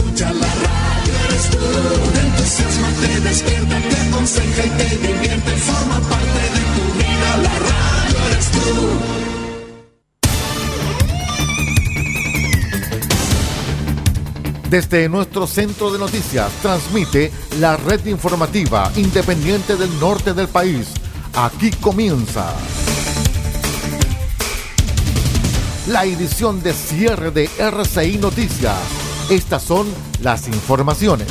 escucha la radio eres tú. Entusiasma, te despierta, te aconseja y te divierte. Forma parte de tu vida, la radio eres tú. Desde nuestro centro de noticias transmite la red informativa independiente del norte del país. Aquí comienza la edición de cierre de RCI Noticias estas son las informaciones.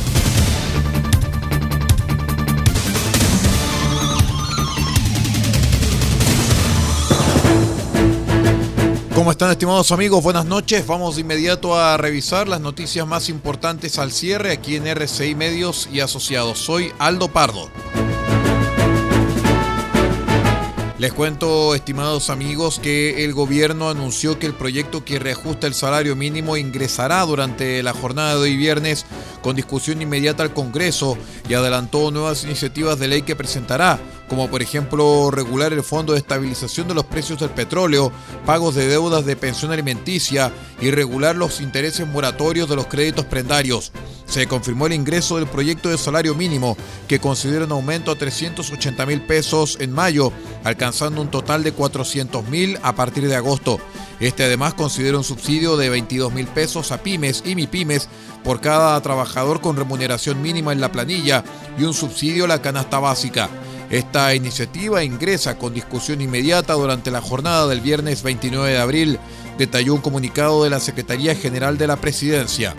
¿Cómo están estimados amigos? Buenas noches. Vamos de inmediato a revisar las noticias más importantes al cierre aquí en RCI Medios y Asociados. Soy Aldo Pardo. Les cuento, estimados amigos, que el gobierno anunció que el proyecto que reajusta el salario mínimo ingresará durante la jornada de hoy viernes con discusión inmediata al Congreso y adelantó nuevas iniciativas de ley que presentará, como por ejemplo regular el Fondo de Estabilización de los Precios del Petróleo, pagos de deudas de pensión alimenticia y regular los intereses moratorios de los créditos prendarios. Se confirmó el ingreso del proyecto de salario mínimo, que considera un aumento a 380 mil pesos en mayo, alcanzando un total de 400 mil a partir de agosto. Este además considera un subsidio de 22 mil pesos a pymes y mipymes por cada trabajador con remuneración mínima en la planilla y un subsidio a la canasta básica. Esta iniciativa ingresa con discusión inmediata durante la jornada del viernes 29 de abril, detalló un comunicado de la Secretaría General de la Presidencia.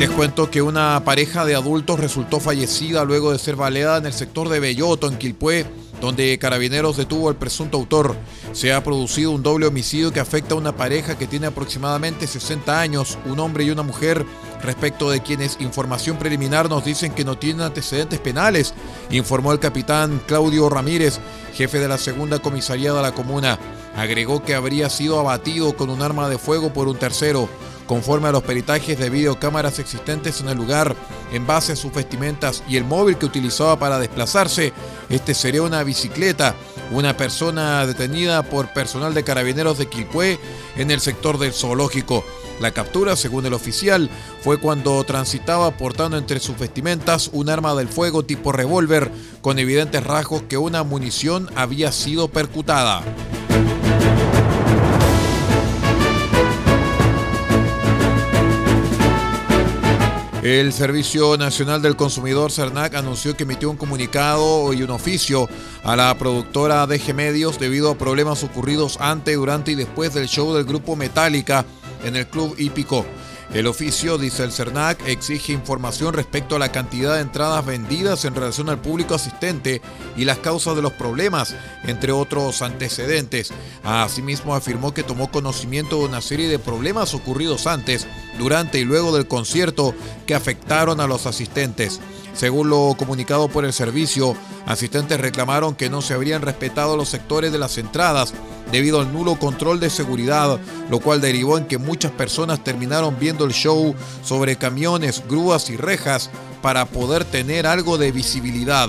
Les cuento que una pareja de adultos resultó fallecida luego de ser baleada en el sector de Belloto, en Quilpué, donde Carabineros detuvo al presunto autor. Se ha producido un doble homicidio que afecta a una pareja que tiene aproximadamente 60 años, un hombre y una mujer, respecto de quienes información preliminar nos dicen que no tienen antecedentes penales, informó el capitán Claudio Ramírez, jefe de la segunda comisaría de la comuna. Agregó que habría sido abatido con un arma de fuego por un tercero. Conforme a los peritajes de videocámaras existentes en el lugar, en base a sus vestimentas y el móvil que utilizaba para desplazarse, este sería una bicicleta, una persona detenida por personal de carabineros de Quilpué en el sector del zoológico. La captura, según el oficial, fue cuando transitaba portando entre sus vestimentas un arma del fuego tipo revólver con evidentes rasgos que una munición había sido percutada. El Servicio Nacional del Consumidor CERNAC anunció que emitió un comunicado y un oficio a la productora DG Medios debido a problemas ocurridos antes, durante y después del show del grupo Metallica en el Club Hípico. El oficio, dice el CERNAC, exige información respecto a la cantidad de entradas vendidas en relación al público asistente y las causas de los problemas, entre otros antecedentes. Asimismo, afirmó que tomó conocimiento de una serie de problemas ocurridos antes, durante y luego del concierto que afectaron a los asistentes. Según lo comunicado por el servicio, asistentes reclamaron que no se habrían respetado los sectores de las entradas debido al nulo control de seguridad, lo cual derivó en que muchas personas terminaron viendo el show sobre camiones, grúas y rejas para poder tener algo de visibilidad.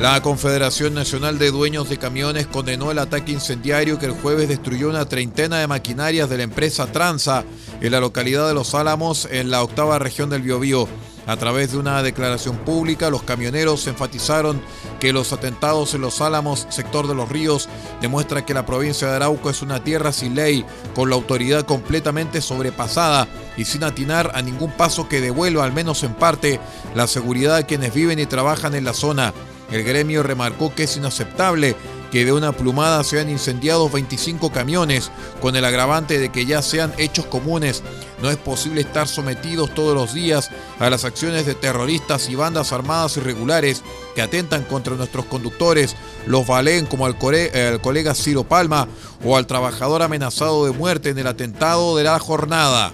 La Confederación Nacional de Dueños de Camiones condenó el ataque incendiario que el jueves destruyó una treintena de maquinarias de la empresa Transa en la localidad de Los Álamos, en la octava región del Biobío. A través de una declaración pública, los camioneros enfatizaron que los atentados en Los Álamos, sector de los ríos, demuestra que la provincia de Arauco es una tierra sin ley, con la autoridad completamente sobrepasada y sin atinar a ningún paso que devuelva, al menos en parte, la seguridad de quienes viven y trabajan en la zona. El gremio remarcó que es inaceptable que de una plumada sean incendiados 25 camiones, con el agravante de que ya sean hechos comunes. No es posible estar sometidos todos los días a las acciones de terroristas y bandas armadas irregulares que atentan contra nuestros conductores, los valen como al, colega Ciro Palma o al trabajador amenazado de muerte en el atentado de la jornada.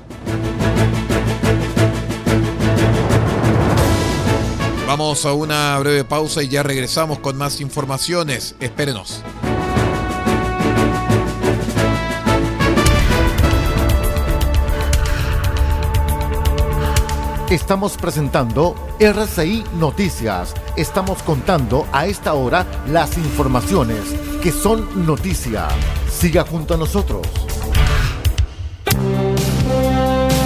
Vamos a una breve pausa y ya regresamos con más informaciones. Espérenos. Estamos presentando RCI Noticias. Estamos contando a esta hora las informaciones que son noticia. Siga junto a nosotros.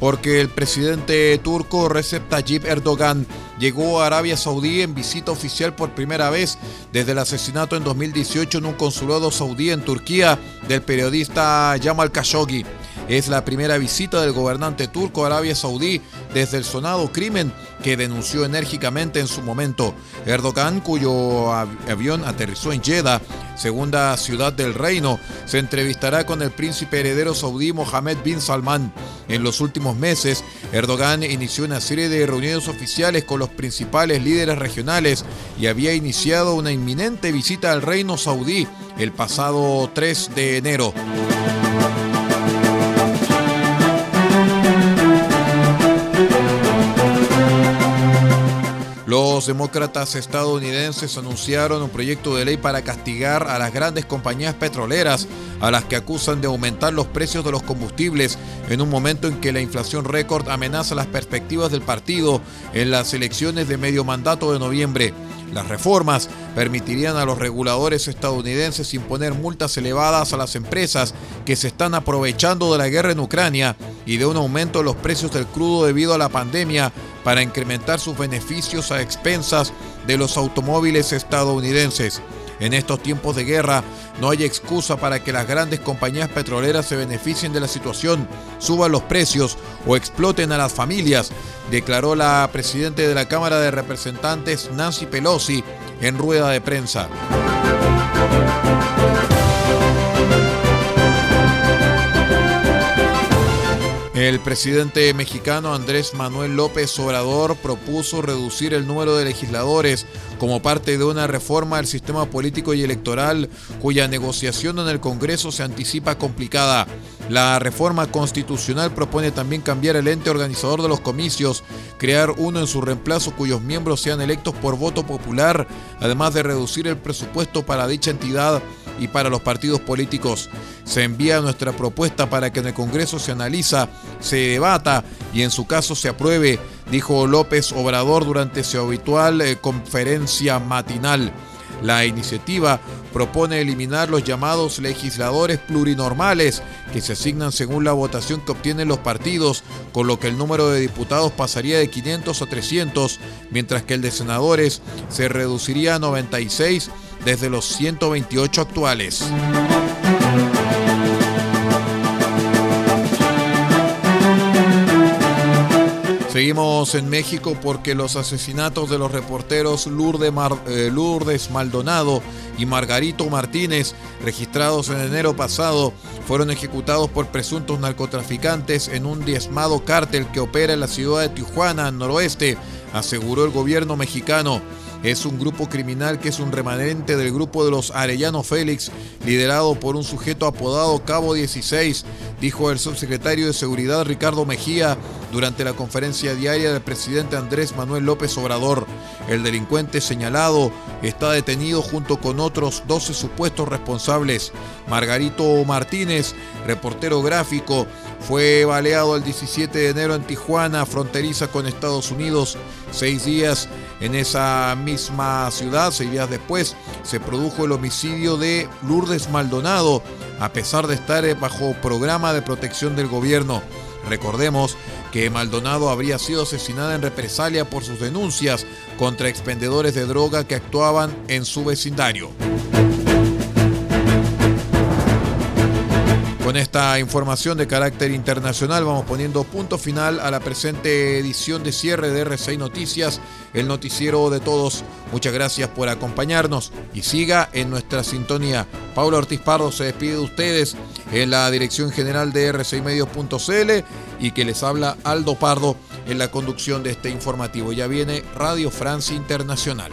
porque el presidente turco Recep Tayyip Erdogan llegó a Arabia Saudí en visita oficial por primera vez desde el asesinato en 2018 en un consulado saudí en Turquía del periodista Jamal Khashoggi. Es la primera visita del gobernante turco a Arabia Saudí desde el sonado crimen que denunció enérgicamente en su momento. Erdogan, cuyo avión aterrizó en Jeddah, segunda ciudad del reino, se entrevistará con el príncipe heredero saudí Mohammed bin Salman. En los últimos meses, Erdogan inició una serie de reuniones oficiales con los principales líderes regionales y había iniciado una inminente visita al reino saudí el pasado 3 de enero. Los demócratas estadounidenses anunciaron un proyecto de ley para castigar a las grandes compañías petroleras, a las que acusan de aumentar los precios de los combustibles en un momento en que la inflación récord amenaza las perspectivas del partido en las elecciones de medio mandato de noviembre. Las reformas permitirían a los reguladores estadounidenses imponer multas elevadas a las empresas que se están aprovechando de la guerra en Ucrania y de un aumento de los precios del crudo debido a la pandemia para incrementar sus beneficios a expensas de los automóviles estadounidenses. En estos tiempos de guerra no hay excusa para que las grandes compañías petroleras se beneficien de la situación, suban los precios o exploten a las familias, declaró la presidenta de la Cámara de Representantes Nancy Pelosi en rueda de prensa. El presidente mexicano Andrés Manuel López Obrador propuso reducir el número de legisladores como parte de una reforma del sistema político y electoral cuya negociación en el Congreso se anticipa complicada. La reforma constitucional propone también cambiar el ente organizador de los comicios, crear uno en su reemplazo cuyos miembros sean electos por voto popular, además de reducir el presupuesto para dicha entidad y para los partidos políticos. Se envía nuestra propuesta para que en el Congreso se analiza, se debata y en su caso se apruebe, dijo López Obrador durante su habitual eh, conferencia matinal. La iniciativa propone eliminar los llamados legisladores plurinormales que se asignan según la votación que obtienen los partidos, con lo que el número de diputados pasaría de 500 a 300, mientras que el de senadores se reduciría a 96 desde los 128 actuales. Seguimos en México porque los asesinatos de los reporteros eh, Lourdes, Maldonado y Margarito Martínez, registrados en enero pasado, fueron ejecutados por presuntos narcotraficantes en un diezmado cártel que opera en la ciudad de Tijuana, noroeste, aseguró el gobierno mexicano. Es un grupo criminal que es un remanente del grupo de los Arellano Félix, liderado por un sujeto apodado Cabo 16, dijo el subsecretario de Seguridad Ricardo Mejía durante la conferencia diaria del presidente Andrés Manuel López Obrador. El delincuente señalado está detenido junto con otros 12 supuestos responsables. Margarito Martínez, reportero gráfico, fue baleado el 17 de enero en Tijuana, fronteriza con Estados Unidos. Seis días en esa misma ciudad, seis días después, se produjo el homicidio de Lourdes Maldonado, a pesar de estar bajo programa de protección del gobierno. Recordemos que Maldonado habría sido asesinada en represalia por sus denuncias contra expendedores de droga que actuaban en su vecindario. Esta información de carácter internacional vamos poniendo punto final a la presente edición de cierre de R6 Noticias, el noticiero de todos. Muchas gracias por acompañarnos y siga en nuestra sintonía. Pablo Ortiz Pardo se despide de ustedes en la dirección general de r6medios.cl y que les habla Aldo Pardo en la conducción de este informativo. Ya viene Radio Francia Internacional.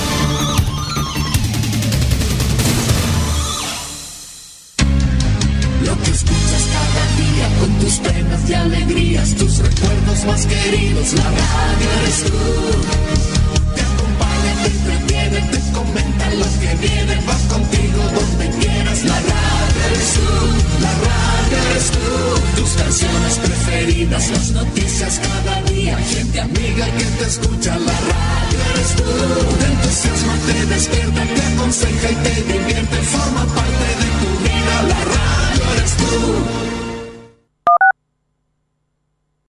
Tus recuerdos más queridos, la radio eres tú.